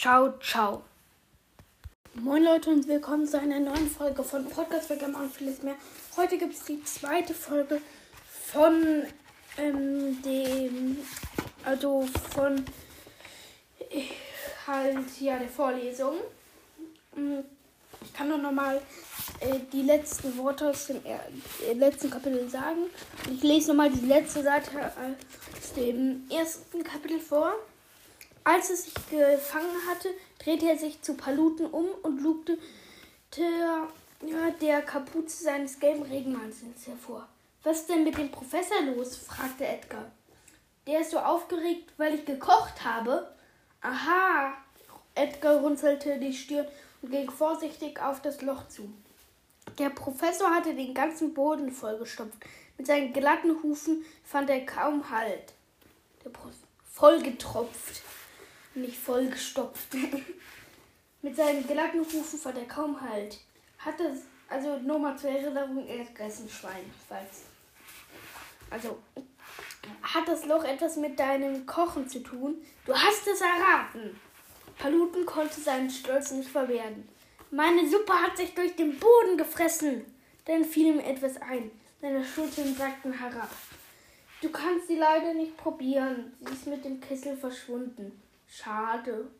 Ciao, ciao. Moin Leute und willkommen zu einer neuen Folge von Podcast Gamma und vieles mehr. Heute gibt es die zweite Folge von ähm, dem, also von halt ja der Vorlesung. Mm, ich kann nur nochmal äh, die letzten Worte aus dem äh, letzten Kapitel sagen. Ich lese nochmal die letzte Seite aus dem ersten Kapitel vor. Als es sich gefangen hatte, drehte er sich zu Paluten um und lugte der, der Kapuze seines gelben Regenmantels hervor. Was ist denn mit dem Professor los? fragte Edgar. Der ist so aufgeregt, weil ich gekocht habe. Aha! Edgar runzelte die Stirn und ging vorsichtig auf das Loch zu. Der Professor hatte den ganzen Boden vollgestopft. Mit seinen glatten Hufen fand er kaum Halt. Der Pro vollgetropft, nicht vollgestopft. Mit seinen glatten Hufen fand er kaum Halt. Hatte also nur mal zur Erinnerung, er ist ein Schwein, falls. Also hat das Loch etwas mit deinem Kochen zu tun? Du hast es erraten. Paluten konnte seinen Stolz nicht verwehren. Meine Suppe hat sich durch den Boden gefressen. Dann fiel ihm etwas ein. Seine Schultern sackten herab. Du kannst sie leider nicht probieren. Sie ist mit dem Kessel verschwunden. Schade.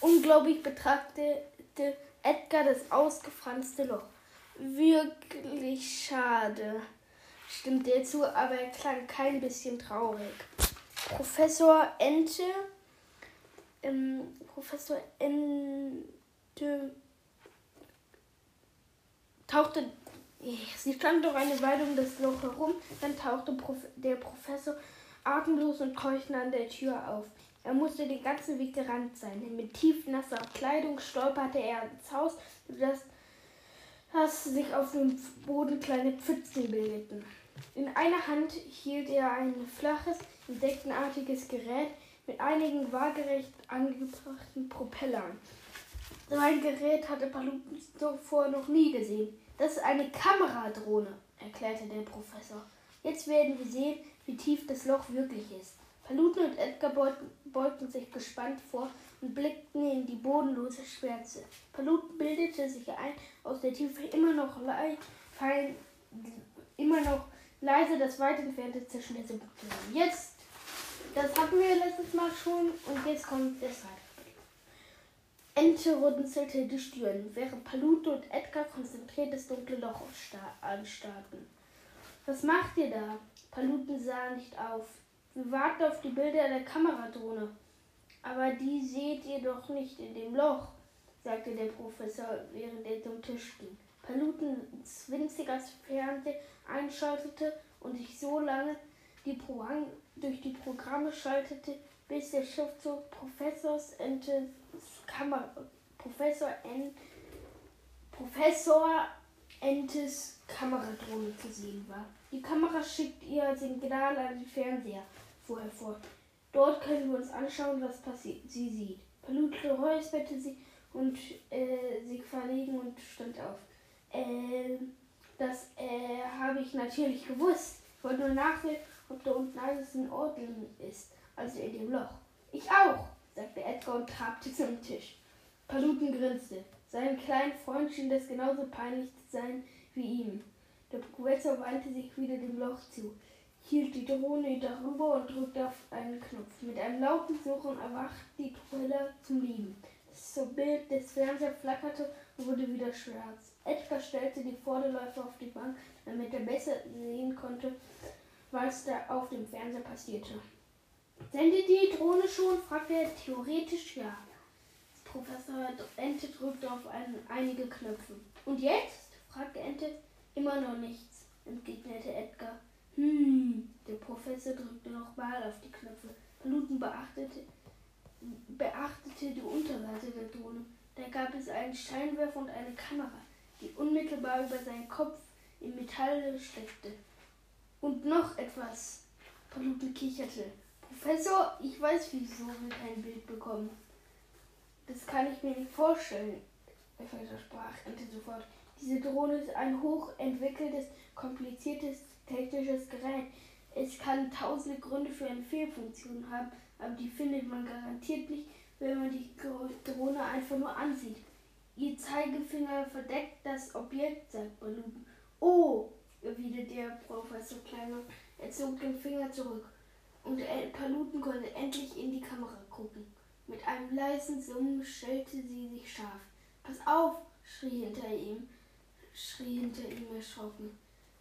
Unglaublich betrachtete Edgar das ausgefranste Loch. Wirklich schade, stimmte er zu, aber er klang kein bisschen traurig. Professor Ente ähm, Professor Ente tauchte. Sie stand doch eine Weile um das Loch herum, dann tauchte der Professor atemlos und keuchend an der Tür auf. Er musste den ganzen Weg gerannt sein. Mit tiefnasser Kleidung stolperte er ins Haus, sodass dass sich auf dem Boden kleine Pfützen bildeten. In einer Hand hielt er ein flaches, insektenartiges Gerät, mit einigen waagerecht angebrachten Propellern. So ein Gerät hatte Paluten zuvor noch nie gesehen. Das ist eine Kameradrohne, erklärte der Professor. Jetzt werden wir sehen, wie tief das Loch wirklich ist. Paluten und Edgar beugten sich gespannt vor und blickten in die bodenlose Schwärze. Paluten bildete sich ein, aus der Tiefe immer noch, fein, immer noch leise das weit entfernte Zischen der Suppe. Jetzt das hatten wir letztes Mal schon und jetzt kommt der zweite. Ente runzelte die Stirn, während Palute und Edgar konzentriert das dunkle Loch anstarrten. Was macht ihr da? Paluten sah nicht auf. Wir warten auf die Bilder der Kameradrohne. Aber die seht ihr doch nicht in dem Loch, sagte der Professor, während er zum Tisch ging. Palutens winziges Fernseher einschaltete und sich so lange die Programm, durch die Programme schaltete, bis der Schriftzug Professors Entes Kammer, Professor, N, Professor Entes Kameradrohne zu sehen war. Die Kamera schickt ihr Signal an den Fernseher, fuhr er fort. Dort können wir uns anschauen, was passiert. Sie sieht. Palute räusperte sie und äh, sie verlegen und stand auf. Äh, das äh, habe ich natürlich gewusst. Ich wollte nur nachsehen, ob da unten alles in Ordnung ist, also in dem Loch. Ich auch, sagte Edgar und trabte zum Tisch. Paluten grinste. Seinem kleinen Freund schien das genauso peinlich zu sein wie ihm. Der Professor wandte sich wieder dem Loch zu, hielt die Drohne darüber und drückte auf einen Knopf. Mit einem lauten Suchen erwachte die Propeller zum Lieben. Das Bild des Fernsehers flackerte und wurde wieder schwarz. Edgar stellte die Vorderläufe auf die Bank, damit er besser sehen konnte, was da auf dem Fernseher passierte. Sendet die Drohne schon? fragte er. Theoretisch ja. Professor Ente drückte auf einen, einige Knöpfe. Und jetzt? fragte Ente. Immer noch nichts, entgegnete Edgar. Hm, der Professor drückte nochmal auf die Knöpfe. Paluten beachtete, beachtete die Unterseite der Drohne. Da gab es einen Scheinwerfer und eine Kamera, die unmittelbar über seinen Kopf im Metall steckte. Und noch etwas. Paluten kicherte. Professor, ich weiß, wieso wir kein Bild bekommen. Kann ich mir nicht vorstellen, versprach Ente sofort. Diese Drohne ist ein hochentwickeltes, kompliziertes technisches Gerät. Es kann tausende Gründe für eine Fehlfunktion haben, aber die findet man garantiert nicht, wenn man die Drohne einfach nur ansieht. Ihr Zeigefinger verdeckt das Objekt, sagt Balloon. Oh, erwidert der Professor Kleiner. Er zog den Finger zurück und Paluten konnte endlich in die Kamera gucken. Mit einem leisen Summen stellte sie sich scharf. Pass auf, schrie hinter ihm, schrie hinter ihm erschrocken.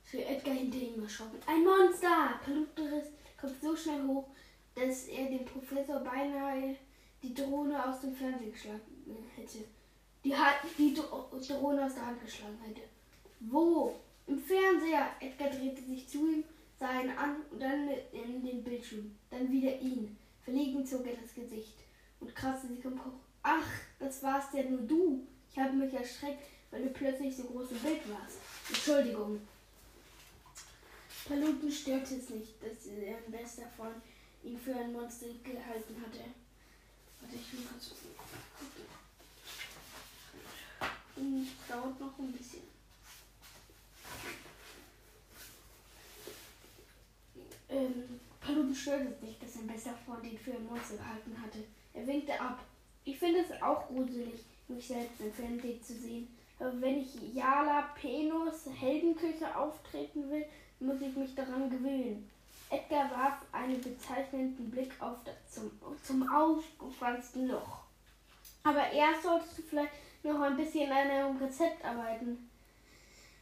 Schrie Edgar hinter ihm erschrocken. Ein Monster! Paluten riss Kopf so schnell hoch, dass er dem Professor beinahe die Drohne aus dem Fernseher geschlagen hätte. Die, die Drohne aus der Hand geschlagen hätte. Wo? Im Fernseher! Edgar drehte sich zu ihm, sah ihn an und dann in den Bildschirm. Dann wieder ihn. Verlegen zog er das Gesicht und kratzte sich am Kopf. Ach, das warst ja nur du. Ich habe mich erschreckt, weil du plötzlich so groß im Bild warst. Entschuldigung. Paluten störte es nicht, dass er ein bester Freund ihn für ein Monster gehalten hatte. Warte, ich will kurz. Und dauert noch ein bisschen. Ähm, Paluten störte es nicht, dass sein bester Freund ihn für ein Monster gehalten hatte. Er winkte ab. Ich finde es auch gruselig, mich selbst im Fernsehen zu sehen. Aber wenn ich Jala Penos Heldenküche auftreten will, muss ich mich daran gewöhnen. Edgar warf einen bezeichnenden Blick auf das zum, zum aufgefransten Loch. Aber erst solltest du vielleicht noch ein bisschen an einem Rezept arbeiten.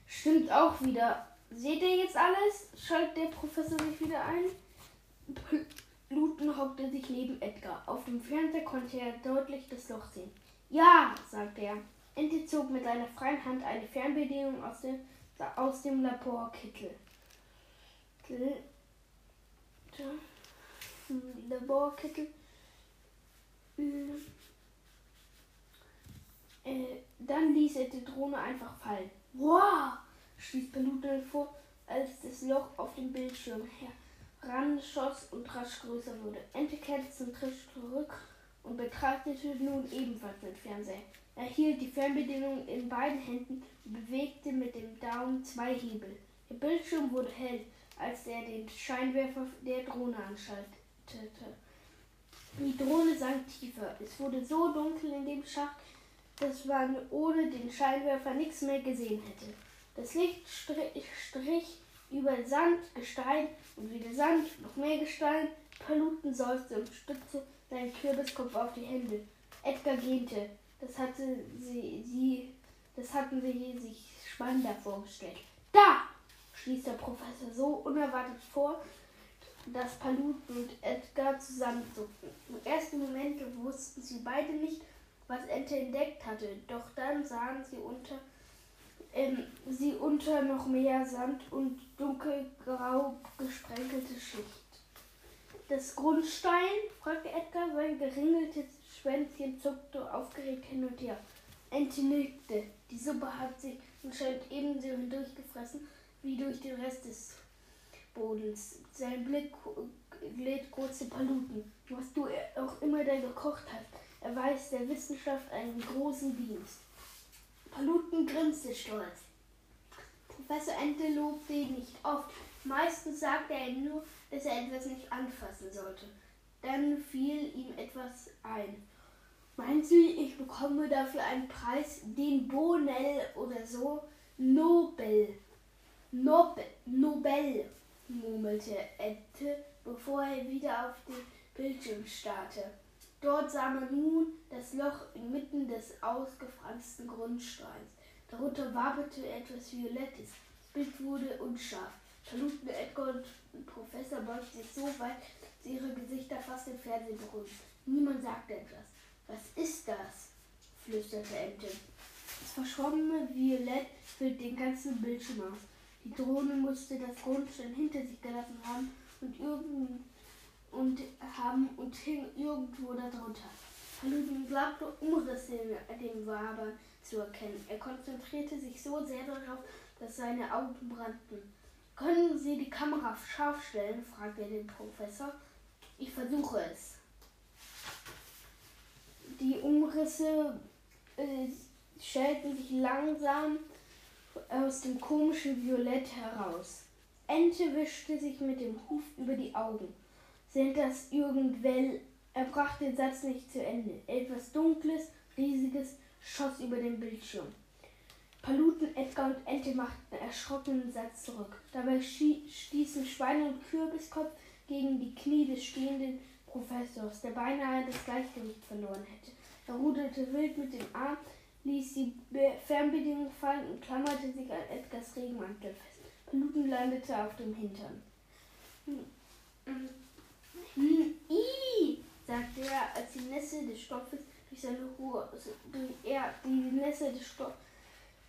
Stimmt auch wieder. Seht ihr jetzt alles? schaltet der Professor sich wieder ein. Luton hockte sich neben Edgar. Auf dem Fernseher konnte er deutlich das Loch sehen. Ja, sagte er. Ente zog mit seiner freien Hand eine Fernbedienung aus dem, aus dem Laborkittel. Laborkittel. Äh, dann ließ er die Drohne einfach fallen. Wow! stieß Pelute vor, als das Loch auf dem Bildschirm heranschoss und rasch größer wurde. Ente kehrte zum Tisch zurück und betrachtete nun ebenfalls den Fernseher. Er hielt die Fernbedienung in beiden Händen und bewegte mit dem Daumen zwei Hebel. Der Bildschirm wurde hell, als er den Scheinwerfer der Drohne anschaltete. Die Drohne sank tiefer. Es wurde so dunkel in dem Schacht, dass man ohne den Scheinwerfer nichts mehr gesehen hätte. Das Licht strich über Sand, Gestein und wieder Sand, noch mehr Gestein. Paluten seufzte und stützte seinen Kürbiskopf auf die Hände. Edgar gähnte. Das hatte sie, sie, das hatten sie sich spannender vorgestellt. Da! stieß der Professor so unerwartet vor, dass Paluten und Edgar zusammenzuckten. Im ersten Moment wussten sie beide nicht, was Ente entdeckt hatte, doch dann sahen sie unter ähm, sie unter noch mehr Sand und dunkelgrau gesprenkelte Schicht. Das Grundstein? fragte Edgar, sein geringeltes Schwänzchen zuckte aufgeregt hin und her. Ente nickte. Die Suppe hat sich anscheinend ebenso hindurchgefressen wie durch den Rest des Bodens. Sein Blick glitt kurze Paluten. Was du auch immer da gekocht hast, erweist der Wissenschaft einen großen Dienst. Paluten grinste stolz. Professor Ente lobte ihn nicht oft. Meistens sagte er ihm nur, dass er etwas nicht anfassen sollte. Dann fiel ihm etwas ein. Meinen Sie, ich bekomme dafür einen Preis, den Bonell oder so? Nobel. Nobel, Nobel, murmelte Ette, bevor er wieder auf den Bildschirm starrte. Dort sah man nun das Loch inmitten des ausgefransten Grundsteins. Darunter waberte etwas Violettes. Das Bild wurde unscharf. Verlugten Edgar und Professor beugten sich so weit, dass ihre Gesichter fast im Fernsehen berührten. Niemand sagte etwas. Was ist das? flüsterte Ente. Das verschwommene Violett füllt den ganzen Bildschirm aus. Die Drohne musste das Grundstein hinter sich gelassen haben und irgend und haben und hing irgendwo darunter. Haluden glaubte Umrisse in dem Wabern zu erkennen. Er konzentrierte sich so sehr darauf, dass seine Augen brannten. Können Sie die Kamera scharf stellen? fragte er den Professor. Ich versuche es. Die Umrisse äh, stellten sich langsam aus dem komischen Violett heraus. Ente wischte sich mit dem Huf über die Augen. Sind das irgendwel? Er brachte den Satz nicht zu Ende. Etwas Dunkles, schoss über den Bildschirm. Paluten, Edgar und Ente machten erschrockenen Satz zurück. Dabei stießen Schweine und Kürbiskopf gegen die Knie des stehenden Professors, der beinahe das Gleichgewicht verloren hätte. Er ruderte wild mit dem Arm, ließ die Fernbedienung fallen und klammerte sich an Edgars Regenmantel fest. Paluten landete auf dem Hintern. I, sagte er, als die Nässe des Stoffes durch seine Hose, er die Nässe des Stoffes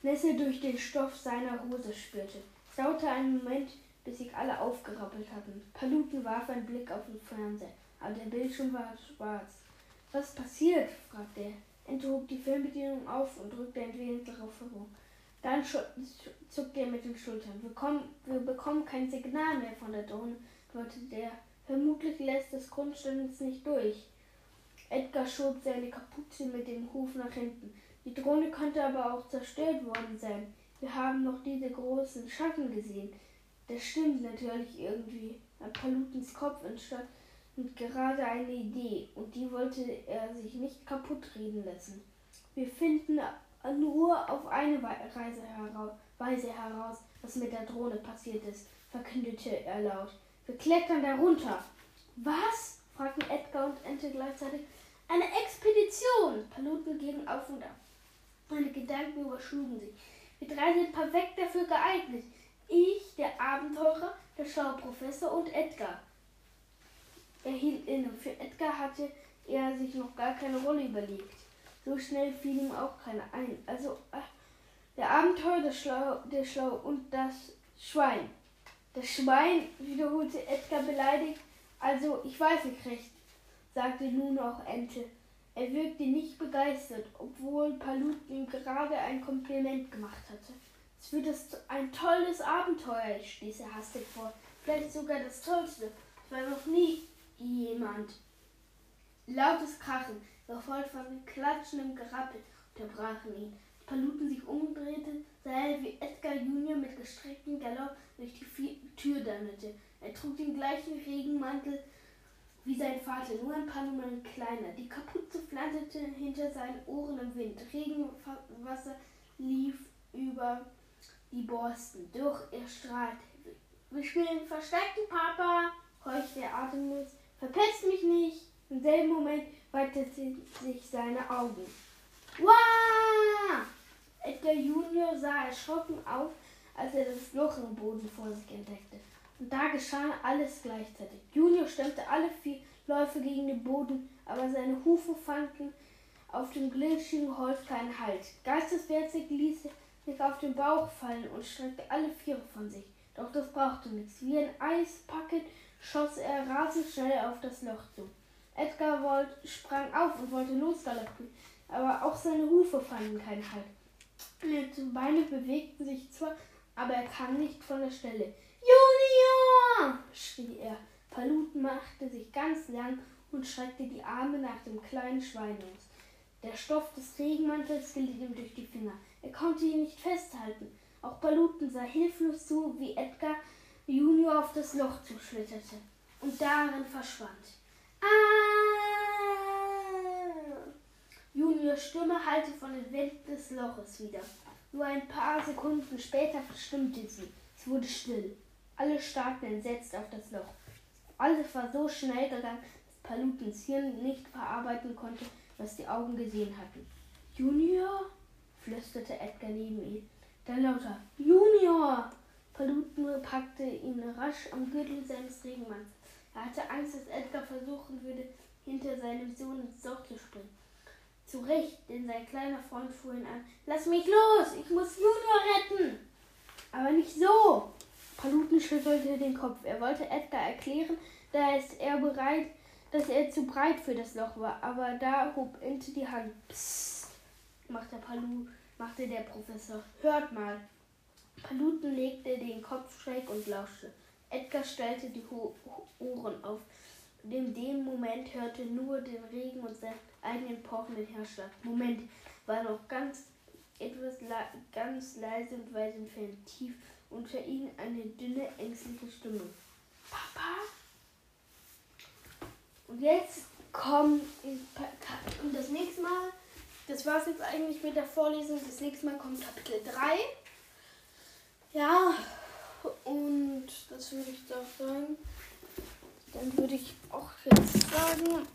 Nässe durch den Stoff seiner Hose spürte. Es dauerte einen Moment, bis sich alle aufgerappelt hatten. Paluten warf einen Blick auf den Fernseher, aber der Bildschirm war schwarz. Was passiert? fragte er. Ente hob die Fernbedienung auf und drückte wenig darauf herum. Dann zuckte er mit den Schultern. Wir, kommen, wir bekommen kein Signal mehr von der Drohne, deutete der. Vermutlich lässt das Grundstück nicht durch. Edgar schob seine Kapuze mit dem Huf nach hinten. Die Drohne konnte aber auch zerstört worden sein. Wir haben noch diese großen Schatten gesehen. Das stimmt natürlich irgendwie. An Palutens Kopf entstand gerade eine Idee und die wollte er sich nicht kaputt reden lassen. Wir finden nur auf eine Weise heraus, was mit der Drohne passiert ist, verkündete er laut. Wir klettern darunter. Was? fragten Edgar und Ente gleichzeitig. Eine Expedition! Paluten gingen auf und ab. Meine Gedanken überschlugen sich. Wir drei sind perfekt dafür geeignet. Ich, der Abenteurer, der schlaue Professor und Edgar. Er hielt inne. Für Edgar hatte er sich noch gar keine Rolle überlegt. So schnell fiel ihm auch keine ein. Also äh, der Abenteurer, der Schlaue, der Schlaue und das Schwein. Das Schwein, wiederholte Edgar beleidigt. Also, ich weiß nicht recht, sagte nun auch Ente. Er wirkte nicht begeistert, obwohl Palut ihm gerade ein Kompliment gemacht hatte. Es wird ein tolles Abenteuer, stieß er hastig vor. Vielleicht sogar das tollste. Es war noch nie jemand. Lautes Krachen, gefolgt von klatschendem Gerappel, unterbrachen ihn. Paluten sich umdrehte, sah er, wie Edgar Junior mit gestrecktem Galopp durch die Tür donnerte. Er trug den gleichen Regenmantel wie sein Vater, nur ein paar Nummern kleiner. Die Kapuze flatterte hinter seinen Ohren im Wind. Regenwasser lief über die Borsten. Durch er strahlte. Wir spielen Verstecken, Papa, keuchte er atemlos. Verpetzt mich nicht! Im selben Moment weiteten sich seine Augen. Wow! Edgar Junior sah erschrocken auf, als er das Loch im Boden vor sich entdeckte. Und da geschah alles gleichzeitig. Junior stemmte alle vier Läufe gegen den Boden, aber seine Hufe fanden auf dem glitschigen Holz keinen Halt. Geisteswertig ließ er sich auf den Bauch fallen und streckte alle Viere von sich. Doch das brauchte nichts. Wie ein Eispacket schoss er rasend schnell auf das Loch zu. Edgar wollt, sprang auf und wollte losgaloppieren, aber auch seine Hufe fanden keinen Halt. Seine Beine bewegten sich zwar, aber er kam nicht von der Stelle. Junior! schrie er. Paluten machte sich ganz lang und streckte die Arme nach dem kleinen Schwein aus. Der Stoff des Regenmantels glitt ihm durch die Finger. Er konnte ihn nicht festhalten. Auch Paluten sah hilflos zu, wie Edgar Junior auf das Loch zuschlitterte und darin verschwand. Ah! Juniors Stimme hallte von den Wänden des Loches wieder. Nur ein paar Sekunden später verstimmte sie. Es wurde still. Alle starrten entsetzt auf das Loch. Alles war so schnell gegangen, dass Palutens Hirn nicht verarbeiten konnte, was die Augen gesehen hatten. Junior? flüsterte Edgar neben ihn. Dann lauter Junior! Paluten packte ihn rasch am Gürtel seines Regenmanns. Er hatte Angst, dass Edgar versuchen würde, hinter seinem Sohn ins Loch zu springen. Zu Recht, denn sein kleiner Freund fuhr ihn an. Lass mich los, ich muss Junior retten. Aber nicht so. Paluten schüttelte den Kopf. Er wollte Edgar erklären, da ist er bereit, dass er zu breit für das Loch war. Aber da hob Ente die Hand. Psst, machte Palu, machte der Professor. Hört mal. Paluten legte den Kopf schräg und lauschte. Edgar stellte die Ohren auf. In dem Moment hörte nur den Regen und seinen eigenen pochenden Herzschlag. Moment, war noch ganz etwas ganz leise und weit entfernt. Tief unter ihnen eine dünne, ängstliche Stimme. Papa? Und jetzt kommt das nächste Mal, das war es jetzt eigentlich mit der Vorlesung. Das nächste Mal kommt Kapitel 3. Ja, und das würde ich doch sagen. Dann würde ich auch jetzt sagen,